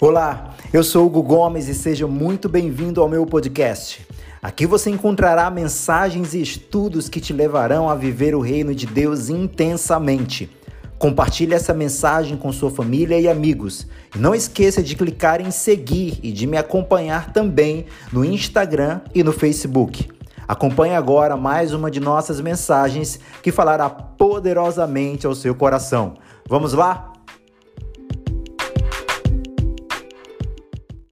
Olá, eu sou Hugo Gomes e seja muito bem-vindo ao meu podcast. Aqui você encontrará mensagens e estudos que te levarão a viver o reino de Deus intensamente. Compartilhe essa mensagem com sua família e amigos. E não esqueça de clicar em seguir e de me acompanhar também no Instagram e no Facebook. Acompanhe agora mais uma de nossas mensagens que falará poderosamente ao seu coração. Vamos lá?